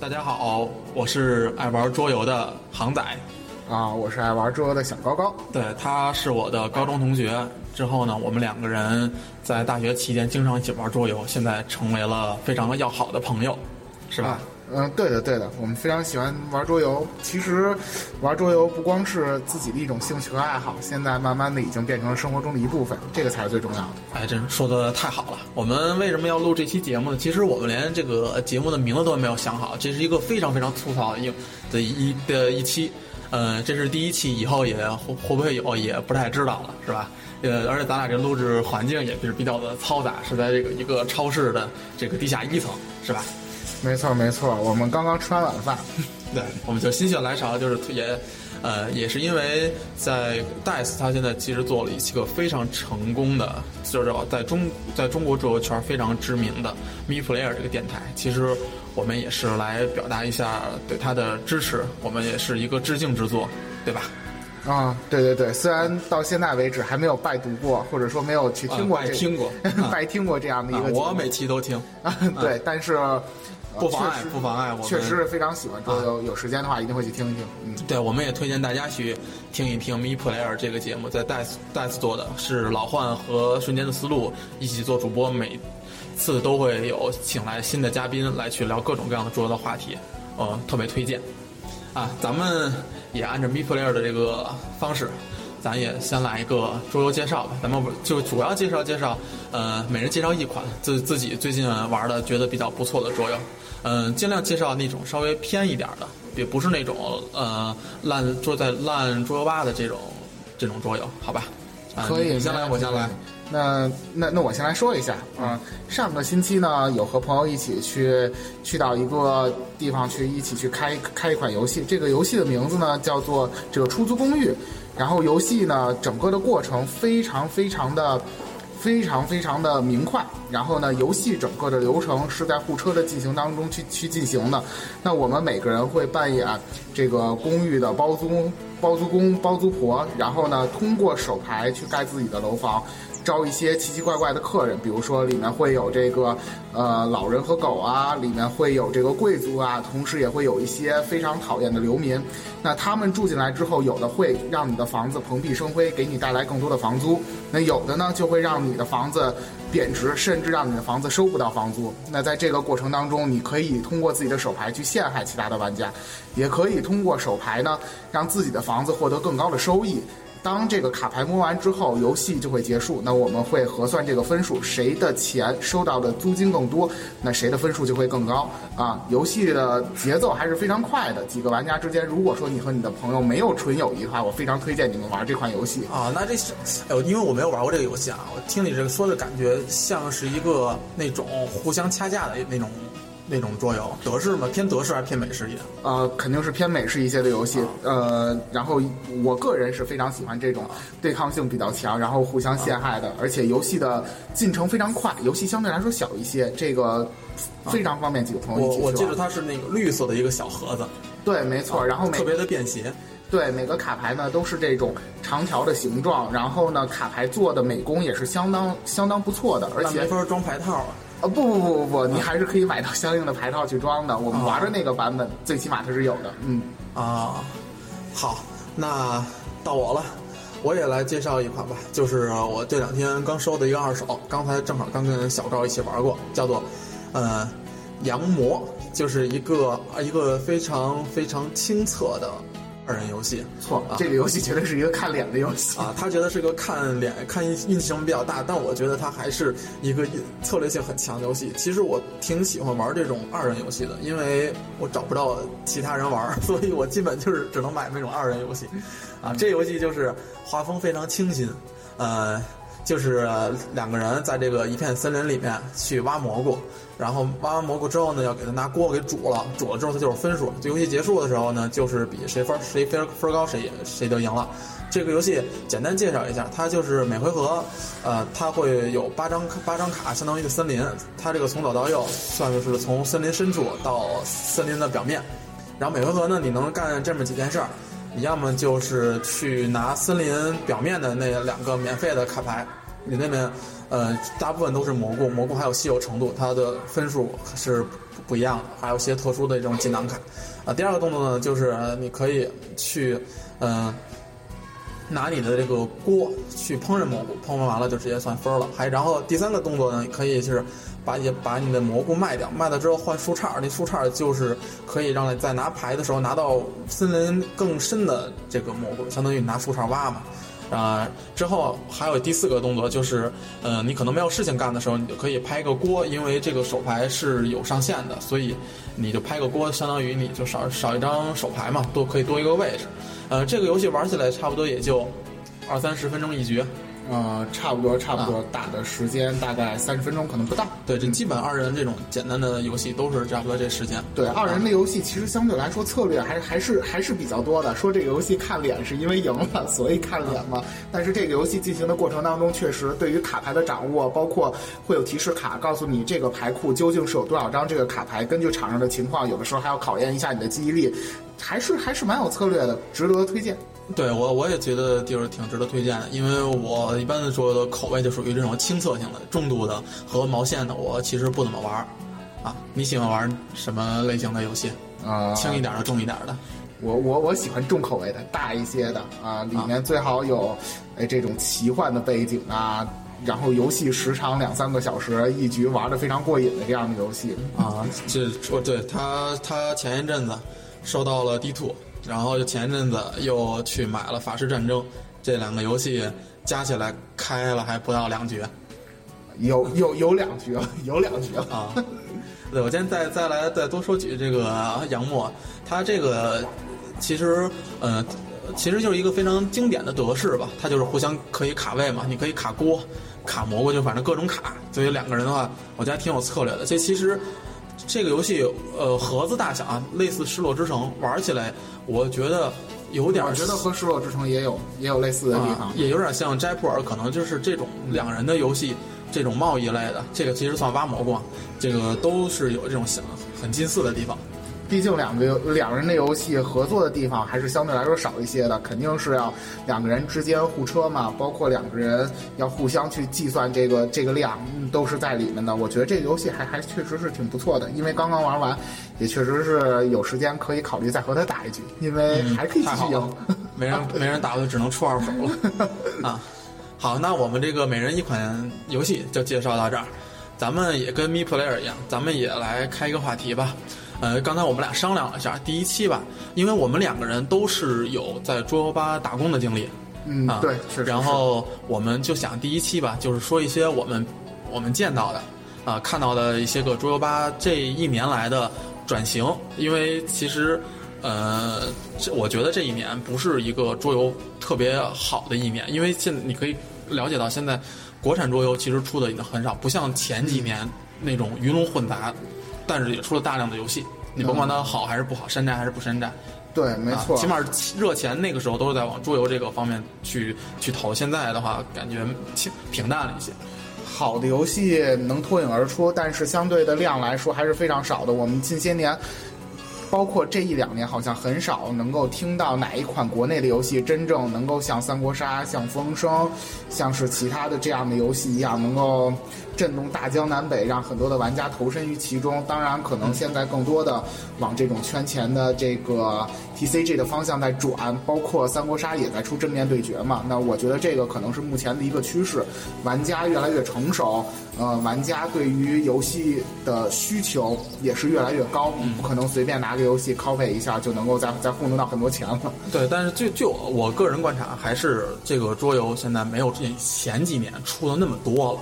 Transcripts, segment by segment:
大家好，我是爱玩桌游的航仔。啊，我是爱玩桌游的小高高。对，他是我的高中同学。之后呢，我们两个人在大学期间经常一起玩桌游，现在成为了非常要好的朋友，是吧？嗯，对的，对的，我们非常喜欢玩桌游。其实，玩桌游不光是自己的一种兴趣和爱好，现在慢慢的已经变成了生活中的一部分，这个才是最重要的。哎，真说的太好了！我们为什么要录这期节目呢？其实我们连这个节目的名字都没有想好，这是一个非常非常粗糙的一的一的一期。呃，这是第一期，以后也会会不会有也不太知道了，是吧？呃，而且咱俩这录制环境也是比较的嘈杂，是在这个一个超市的这个地下一层，是吧？没错没错，我们刚刚吃完晚饭，对，我们就心血来潮，就是也，呃，也是因为在 Dice，他现在其实做了一个非常成功的，就是在中在中国桌游圈非常知名的 Me Player 这个电台，其实我们也是来表达一下对他的支持，我们也是一个致敬之作，对吧？啊，对对对，虽然到现在为止还没有拜读过，或者说没有去听过，听过，拜听过这样的一个，我每期都听，对，但是。不妨碍，不妨碍，我确实是非常喜欢桌游。有时间的话，一定会去听一听。嗯，对，我们也推荐大家去听一听《Me Player》这个节目，在 Dice Dice 做的是老幻和瞬间的思路一起做主播，每次都会有请来新的嘉宾来去聊各种各样的桌游的话题，呃，特别推荐。啊，咱们也按照《Me Player》的这个方式，咱也先来一个桌游介绍吧。咱们就主要介绍介绍，呃，每人介绍一款自自己最近玩的觉得比较不错的桌游。嗯，尽量介绍那种稍微偏一点的，也不是那种呃烂桌在烂桌游吧的这种这种桌游，好吧？可以，你先来，我先来。那那那我先来说一下啊，上个星期呢，有和朋友一起去去到一个地方去一起去开开一款游戏，这个游戏的名字呢叫做这个出租公寓，然后游戏呢整个的过程非常非常的。非常非常的明快，然后呢，游戏整个的流程是在互车的进行当中去去进行的。那我们每个人会扮演这个公寓的包租包租公、包租婆，然后呢，通过手牌去盖自己的楼房。招一些奇奇怪怪的客人，比如说里面会有这个，呃，老人和狗啊，里面会有这个贵族啊，同时也会有一些非常讨厌的流民。那他们住进来之后，有的会让你的房子蓬荜生辉，给你带来更多的房租；那有的呢，就会让你的房子贬值，甚至让你的房子收不到房租。那在这个过程当中，你可以通过自己的手牌去陷害其他的玩家，也可以通过手牌呢，让自己的房子获得更高的收益。当这个卡牌摸完之后，游戏就会结束。那我们会核算这个分数，谁的钱收到的租金更多，那谁的分数就会更高啊。游戏的节奏还是非常快的。几个玩家之间，如果说你和你的朋友没有纯友谊的话，我非常推荐你们玩这款游戏啊。那这是，因为我没有玩过这个游戏啊，我听你这个说的感觉像是一个那种互相掐架的那种。那种桌游，德式吗？偏德式还是偏美式一点？呃，肯定是偏美式一些的游戏。呃，然后我个人是非常喜欢这种对抗性比较强，然后互相陷害的，而且游戏的进程非常快，游戏相对来说小一些，这个非常方便几个朋友一起我我记得它是那个绿色的一个小盒子。对，没错。然后特别的便携。对，每个卡牌呢都是这种长条的形状，然后呢卡牌做的美工也是相当相当不错的，而且没法装牌套啊。啊不不不不不，你还是可以买到相应的牌套去装的。我们玩的那个版本，最起码它是有的。嗯啊，好，那到我了，我也来介绍一款吧，就是我这两天刚收的一个二手，刚才正好刚跟小赵一起玩过，叫做呃羊魔，就是一个一个非常非常清澈的。二人游戏错，这个游戏绝对是一个看脸的游戏啊！他觉得是个看脸、看运气成分比较大，但我觉得它还是一个策略性很强的游戏。其实我挺喜欢玩这种二人游戏的，因为我找不到其他人玩，所以我基本就是只能买那种二人游戏。啊，这游戏就是画风非常清新，呃。就是两个人在这个一片森林里面去挖蘑菇，然后挖完蘑菇之后呢，要给他拿锅给煮了，煮了之后它就是分数。这游戏结束的时候呢，就是比谁分谁分分高谁谁就赢了。这个游戏简单介绍一下，它就是每回合，呃，它会有八张八张卡，相当于一个森林。它这个从左到右算是从森林深处到森林的表面，然后每回合呢，你能干这么几件事儿。你要么就是去拿森林表面的那两个免费的卡牌，你那边呃大部分都是蘑菇，蘑菇还有稀有程度，它的分数是不一样的，还有一些特殊的这种技能卡。啊，第二个动作呢，就是你可以去嗯。拿你的这个锅去烹饪蘑菇，烹饪完了就直接算分了。还然后第三个动作呢，可以是把你把你的蘑菇卖掉，卖了之后换树杈，那树杈就是可以让你在拿牌的时候拿到森林更深的这个蘑菇，相当于你拿树杈挖嘛。啊，之后还有第四个动作就是，呃，你可能没有事情干的时候，你就可以拍个锅，因为这个手牌是有上限的，所以你就拍个锅，相当于你就少少一张手牌嘛，多可以多一个位置。呃，这个游戏玩起来差不多也就二三十分钟一局。呃，差不多，差不多，打的时间大概三十分钟，可能不到。对，这基本二人这种简单的游戏都是差不多这时间。对，二人的游戏其实相对来说策略还还是还是比较多的。说这个游戏看脸是因为赢了，所以看脸嘛。但是这个游戏进行的过程当中，确实对于卡牌的掌握，包括会有提示卡告诉你这个牌库究竟是有多少张这个卡牌，根据场上的情况，有的时候还要考验一下你的记忆力，还是还是蛮有策略的，值得推荐。对我我也觉得就是挺值得推荐的，因为我一般的说的口味就属于这种亲测性的、重度的和毛线的，我其实不怎么玩儿。啊，你喜欢玩什么类型的游戏？啊，轻一点的、重一点的？我我我喜欢重口味的、大一些的啊，里面最好有哎这种奇幻的背景啊，然后游戏时长两三个小时，一局玩的非常过瘾的这样的游戏啊。这说对他他前一阵子收到了 D two。然后前一阵子又去买了《法师战争》，这两个游戏加起来开了还不到两局，有有有两局了，有两局 了啊！对，我今天再再来再多说几句这个杨墨，他这个其实呃其实就是一个非常经典的德式吧，他就是互相可以卡位嘛，你可以卡锅、卡蘑菇，就反正各种卡。所以两个人的话，我觉得挺有策略的。这其实。这个游戏，呃，盒子大小啊，类似《失落之城》，玩起来我觉得有点。我觉得和《失落之城》也有也有类似的地方，也有点像《斋普尔》，可能就是这种两人的游戏，这种贸易类的，这个其实算挖蘑菇，这个都是有这种很很近似的地方。毕竟两个两人的游戏合作的地方还是相对来说少一些的，肯定是要两个人之间互车嘛，包括两个人要互相去计算这个这个量，都是在里面的。我觉得这个游戏还还确实是挺不错的，因为刚刚玩完，也确实是有时间可以考虑再和他打一局，因为还可以继续赢。没人 没人打，我就只能出二手了 啊。好，那我们这个每人一款游戏就介绍到这儿，咱们也跟 Me Player 一样，咱们也来开一个话题吧。呃，刚才我们俩商量了一下，第一期吧，因为我们两个人都是有在桌游吧打工的经历，嗯，对，是。然后我们就想第一期吧，就是说一些我们我们见到的，啊，看到的一些个桌游吧这一年来的转型，因为其实，呃，这我觉得这一年不是一个桌游特别好的一年，因为现你可以了解到现在国产桌游其实出的已经很少，不像前几年那种鱼龙混杂。但是也出了大量的游戏，你甭管它好还是不好，山寨还是不山寨，对，没错，起码热钱那个时候都是在往桌游这个方面去去投。现在的话，感觉平平淡了一些。好的游戏能脱颖而出，但是相对的量来说还是非常少的。我们近些年。包括这一两年，好像很少能够听到哪一款国内的游戏真正能够像三国杀、像风声、像是其他的这样的游戏一样，能够震动大江南北，让很多的玩家投身于其中。当然，可能现在更多的往这种圈钱的这个 TCG 的方向在转，包括三国杀也在出正面对决嘛。那我觉得这个可能是目前的一个趋势，玩家越来越成熟。呃，玩家对于游戏的需求也是越来越高，不可能随便拿个游戏 copy 一下就能够再再糊弄到很多钱了。对，但是就就我个人观察，还是这个桌游现在没有前几年出的那么多了。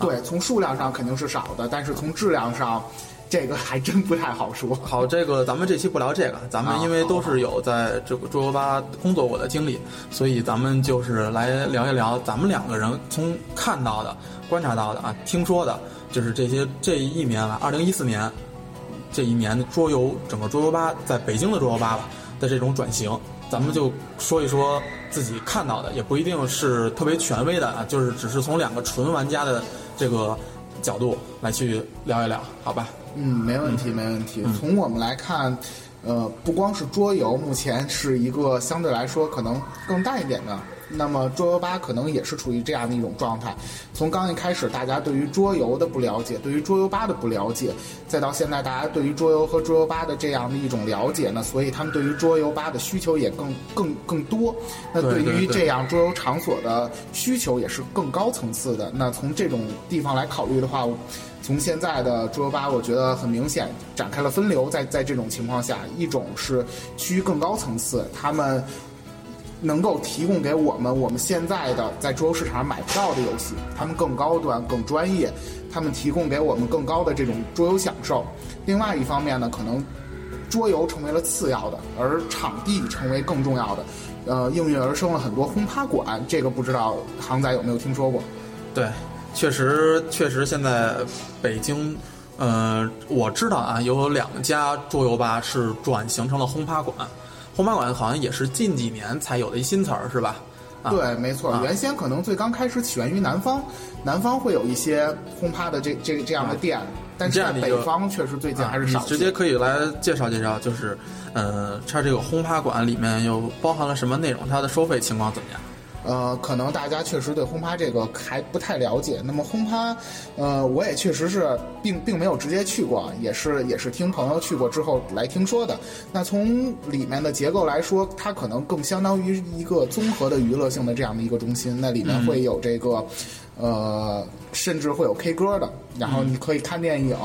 对，从数量上肯定是少的，但是从质量上。这个还真不太好说。好，这个咱们这期不聊这个，咱们因为都是有在这个桌游吧工作过的经历，所以咱们就是来聊一聊咱们两个人从看到的、观察到的啊、听说的，就是这些这一年来，二零一四年这一年的桌游整个桌游吧在北京的桌游吧吧的这种转型，咱们就说一说自己看到的，也不一定是特别权威的啊，就是只是从两个纯玩家的这个角度来去聊一聊，好吧？嗯，没问题，没问题。从我们来看，呃，不光是桌游，目前是一个相对来说可能更大一点的那么桌游吧可能也是处于这样的一种状态。从刚一开始，大家对于桌游的不了解，对于桌游吧的不了解，再到现在大家对于桌游和桌游吧的这样的一种了解呢，所以他们对于桌游吧的需求也更更更多。那对于这样桌游场所的需求也是更高层次的。那从这种地方来考虑的话，从现在的桌游吧，我觉得很明显展开了分流。在在这种情况下，一种是趋于更高层次，他们。能够提供给我们我们现在的在桌游市场上买不到的游戏，他们更高端、更专业，他们提供给我们更高的这种桌游享受。另外一方面呢，可能桌游成为了次要的，而场地成为更重要的。呃，应运而生了很多轰趴馆，这个不知道航仔有没有听说过？对，确实确实，现在北京，呃，我知道啊，有两家桌游吧是转型成了轰趴馆。轰趴馆好像也是近几年才有的一新词儿，是吧？对，没错。原先可能最刚开始起源于南方，南方会有一些轰趴的这这这样的店，但是在北方确实最近还是少。直接可以来介绍介绍，就是，呃，它这个轰趴馆里面又包含了什么内容？它的收费情况怎么样？呃，可能大家确实对轰趴这个还不太了解。那么轰趴，呃，我也确实是并并没有直接去过，也是也是听朋友去过之后来听说的。那从里面的结构来说，它可能更相当于一个综合的娱乐性的这样的一个中心。那里面会有这个，呃，甚至会有 K 歌的，然后你可以看电影，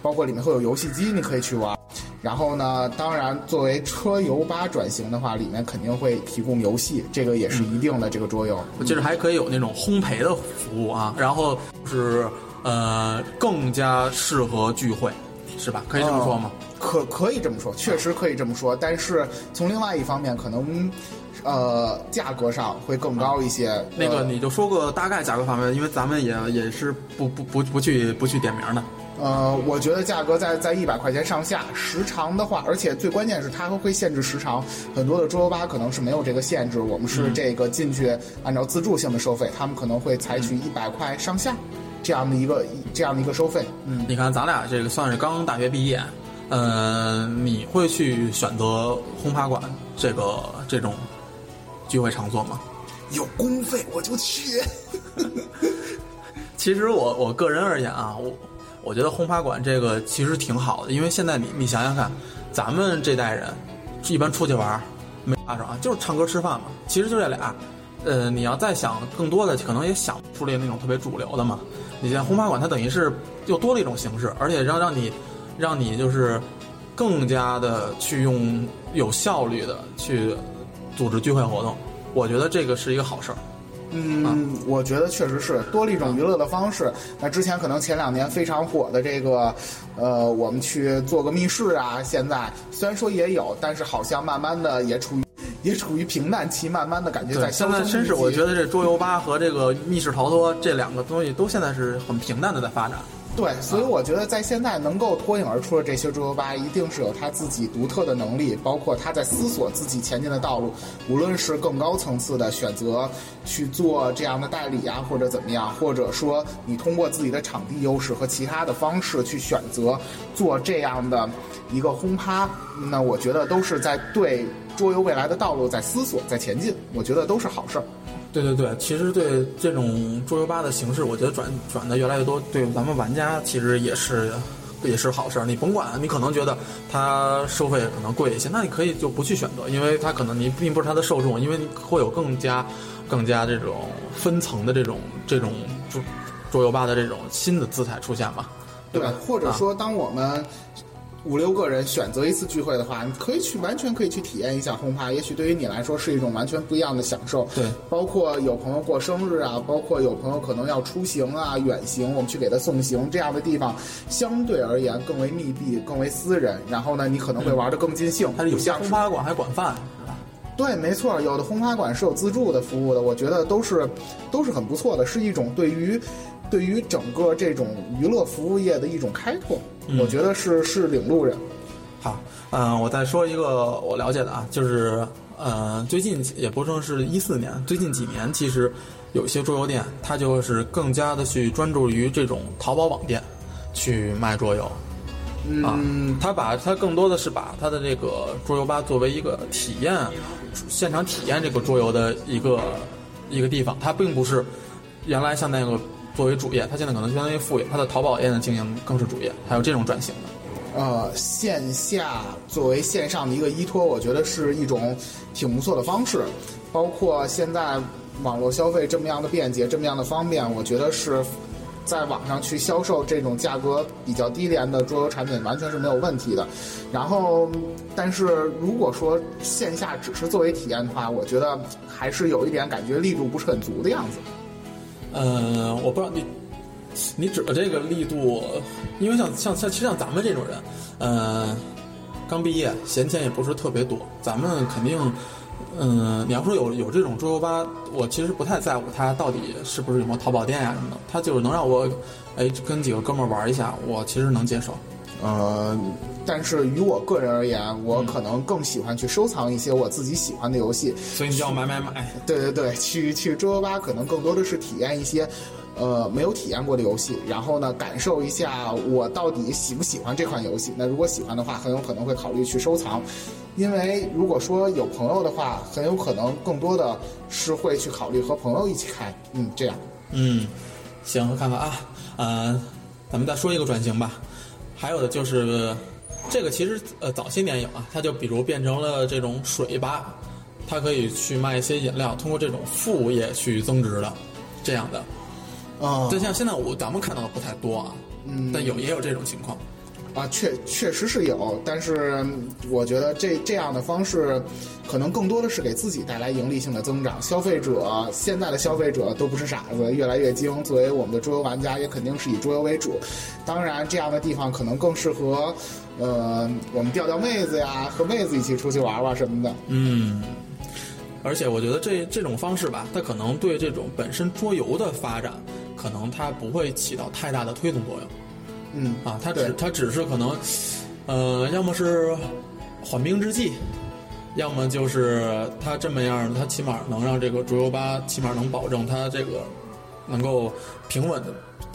包括里面会有游戏机，你可以去玩。然后呢，当然，作为车游吧转型的话，里面肯定会提供游戏，这个也是一定的。这个桌游，我记得还可以有那种烘焙的服务啊。然后是呃，更加适合聚会，是吧？可以这么说吗？可可以这么说，确实可以这么说。但是从另外一方面，可能呃，价格上会更高一些。那个你就说个大概价格方面，因为咱们也也是不不不不去不去点名的。呃，我觉得价格在在一百块钱上下。时长的话，而且最关键是它会限制时长。很多的桌游吧可能是没有这个限制，我们是这个进去按照自助性的收费，他们可能会采取一百块上下这样的一个这样的一个收费。嗯，你看咱俩这个算是刚大学毕业，嗯，你会去选择轰趴馆这个这种聚会场所吗？有公费我就去。其实我我个人而言啊，我。我觉得轰趴馆这个其实挺好的，因为现在你你想想看，咱们这代人一般出去玩没啥啊，就是唱歌吃饭嘛，其实就这俩。呃，你要再想更多的，可能也想不出来那种特别主流的嘛。你像轰趴馆，它等于是又多了一种形式，而且让让你让你就是更加的去用有效率的去组织聚会活动，我觉得这个是一个好事儿。嗯，我觉得确实是多了一种娱乐的方式。那之前可能前两年非常火的这个，呃，我们去做个密室啊，现在虽然说也有，但是好像慢慢的也处于 也处于平淡期，慢慢的感觉在现在真是我觉得这桌游吧和这个密室逃脱这两个东西都现在是很平淡的在发展。对，所以我觉得在现在能够脱颖而出的这些桌游吧，一定是有他自己独特的能力，包括他在思索自己前进的道路。无论是更高层次的选择去做这样的代理啊，或者怎么样，或者说你通过自己的场地优势和其他的方式去选择做这样的一个轰趴，那我觉得都是在对桌游未来的道路在思索，在前进。我觉得都是好事儿。对对对，其实对这种桌游吧的形式，我觉得转转的越来越多，对咱们玩家其实也是也是好事儿。你甭管，你可能觉得它收费可能贵一些，那你可以就不去选择，因为它可能你并不是它的受众，因为会有更加更加这种分层的这种这种桌桌游吧的这种新的姿态出现嘛。对，或者说当我们。五六个人选择一次聚会的话，你可以去完全可以去体验一下轰趴，也许对于你来说是一种完全不一样的享受。对，包括有朋友过生日啊，包括有朋友可能要出行啊，远行，我们去给他送行，这样的地方相对而言更为密闭、更为私人。然后呢，你可能会玩的更尽兴。它有些轰趴馆还管饭，是吧？对，没错，有的轰趴馆是有自助的服务的，我觉得都是都是很不错的，是一种对于对于整个这种娱乐服务业的一种开拓。我觉得是是领路人。好，嗯，我再说一个我了解的啊，就是，呃，最近也不正是一四年，最近几年其实有些桌游店，它就是更加的去专注于这种淘宝网店去卖桌游。嗯，他把他更多的是把他的这个桌游吧作为一个体验，现场体验这个桌游的一个一个地方，它并不是原来像那个作为主业，它现在可能相当于副业，它的淘宝店的经营更是主业，还有这种转型的。呃，线下作为线上的一个依托，我觉得是一种挺不错的方式。包括现在网络消费这么样的便捷，这么样的方便，我觉得是在网上去销售这种价格比较低廉的桌游产品，完全是没有问题的。然后，但是如果说线下只是作为体验的话，我觉得还是有一点感觉力度不是很足的样子。嗯，我不知道你你指的这个力度，因为像像像其实像咱们这种人，嗯，刚毕业，闲钱也不是特别多，咱们肯定。嗯，你要说有有这种桌游吧，我其实不太在乎它到底是不是有没有淘宝店呀什么的，它就是能让我，哎，跟几个哥们儿玩一下，我其实能接受。呃，但是于我个人而言，我可能更喜欢去收藏一些我自己喜欢的游戏。所以你要买买买。对对对，去去桌游吧，可能更多的是体验一些，呃，没有体验过的游戏，然后呢，感受一下我到底喜不喜欢这款游戏。那如果喜欢的话，很有可能会考虑去收藏。因为如果说有朋友的话，很有可能更多的是会去考虑和朋友一起开，嗯，这样。嗯，行，看看啊，呃，咱们再说一个转型吧。还有的就是，这个其实呃早些年有啊，它就比如变成了这种水吧，它可以去卖一些饮料，通过这种副业去增值的，这样的。啊，就像现在我咱们看到的不太多啊，嗯，但有也有这种情况。啊，确确实是有，但是我觉得这这样的方式，可能更多的是给自己带来盈利性的增长。消费者现在的消费者都不是傻子，越来越精。作为我们的桌游玩家，也肯定是以桌游为主。当然，这样的地方可能更适合，呃，我们钓钓妹子呀，和妹子一起出去玩玩什么的。嗯，而且我觉得这这种方式吧，它可能对这种本身桌游的发展，可能它不会起到太大的推动作用。嗯啊，它只它只是可能，呃，要么是缓兵之计，要么就是它这么样，它起码能让这个桌游吧起码能保证它这个能够平稳的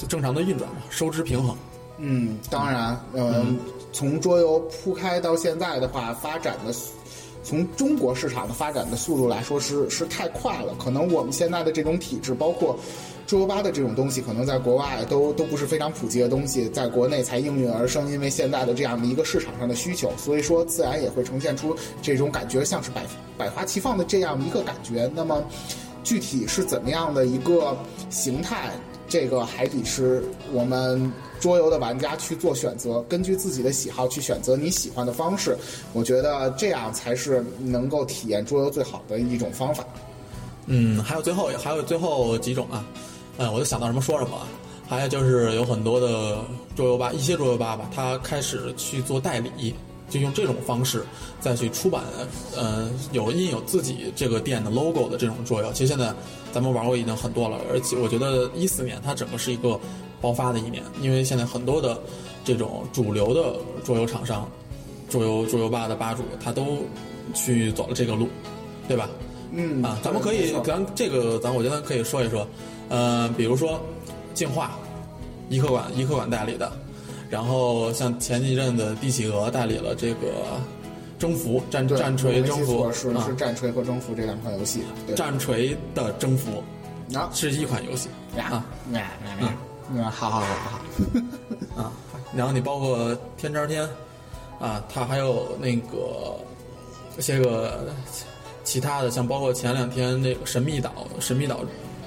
正常的运转嘛，收支平衡。嗯，当然，嗯，从桌游铺开到现在的话，发展的从中国市场的发展的速度来说是是太快了，可能我们现在的这种体制，包括。桌游吧的这种东西，可能在国外都都不是非常普及的东西，在国内才应运而生。因为现在的这样的一个市场上的需求，所以说自然也会呈现出这种感觉，像是百百花齐放的这样一个感觉。那么，具体是怎么样的一个形态，这个还得是我们桌游的玩家去做选择，根据自己的喜好去选择你喜欢的方式。我觉得这样才是能够体验桌游最好的一种方法。嗯，还有最后还有最后几种啊。嗯，我就想到什么说什么。还有就是有很多的桌游吧，一些桌游吧吧，他开始去做代理，就用这种方式再去出版，呃，有印有自己这个店的 logo 的这种桌游。其实现在咱们玩过已经很多了，而且我觉得一四年它整个是一个爆发的一年，因为现在很多的这种主流的桌游厂商、桌游桌游吧的吧主，他都去走了这个路，对吧？嗯啊，咱们可以，咱这个咱我觉得可以说一说。呃，比如说，净化，一客馆一客馆代理的，然后像前一阵子帝企鹅代理了这个征服战战锤征服是是战锤和征服这两款游戏，战锤的征服啊是一款游戏啊，嗯嗯，好好好好 啊，然后你包括天朝天啊，它还有那个些个其他的，像包括前两天那个神秘岛神秘岛。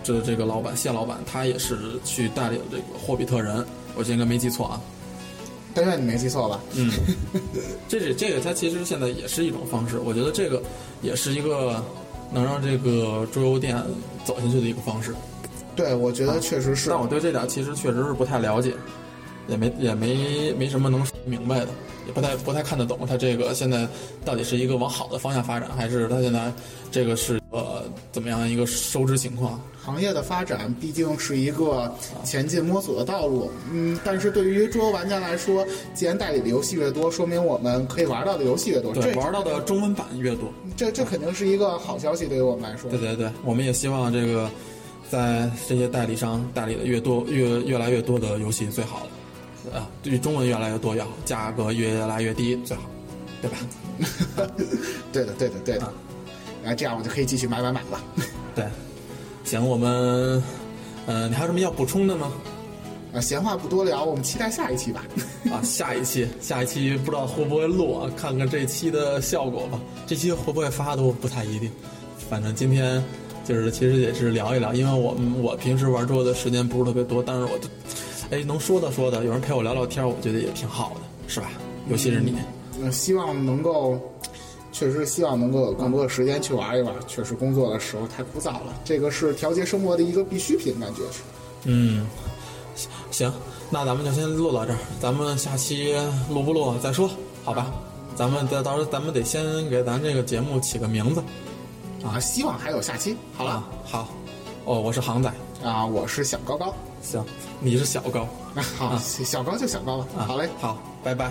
这这个老板谢老板，他也是去带领这个霍比特人，我这应该没记错啊。但愿你没记错吧？嗯，这这这个，它其实现在也是一种方式。我觉得这个也是一个能让这个桌游店走下去的一个方式。对，我觉得确实是。但我对这点其实确实是不太了解，也没也没没什么能说明白的，也不太不太看得懂。它这个现在到底是一个往好的方向发展，还是它现在这个是呃怎么样一个收支情况？行业的发展毕竟是一个前进摸索的道路，嗯，但是对于桌游玩家来说，既然代理的游戏越多，说明我们可以玩到的游戏越多，对，玩到的中文版越多，这这肯定是一个好消息，对于我们来说。对对对，我们也希望这个在这些代理商代理的越多，越越来越多的游戏最好了，啊，对于中文越来越多越好价格越来越低最好，对吧？对的，对的，对的，然后这样我就可以继续买买买了。对。行，我们，呃，你还有什么要补充的吗？啊，闲话不多聊，我们期待下一期吧。啊，下一期，下一期不知道会不会录啊？看看这期的效果吧。这期会不会发都不太一定。反正今天就是其实也是聊一聊，因为我们我平时玩桌的时间不是特别多，但是我都，哎，能说的说的，有人陪我聊聊天，我觉得也挺好的，是吧？尤其是你。嗯，希望能够，确实希望能够有更多的时间去玩一玩。确实工作的时候太枯燥了，这个是调节生活的一个必需品，感觉是。嗯，行，那咱们就先录到这儿，咱们下期录不录再说，好吧？咱们到到时候咱们得先给咱这个节目起个名字。啊，希望还有下期。好了，好，哦，我是航仔啊，我是小高高。行，你是小高。那好，小高就小高了。好嘞，好，拜拜。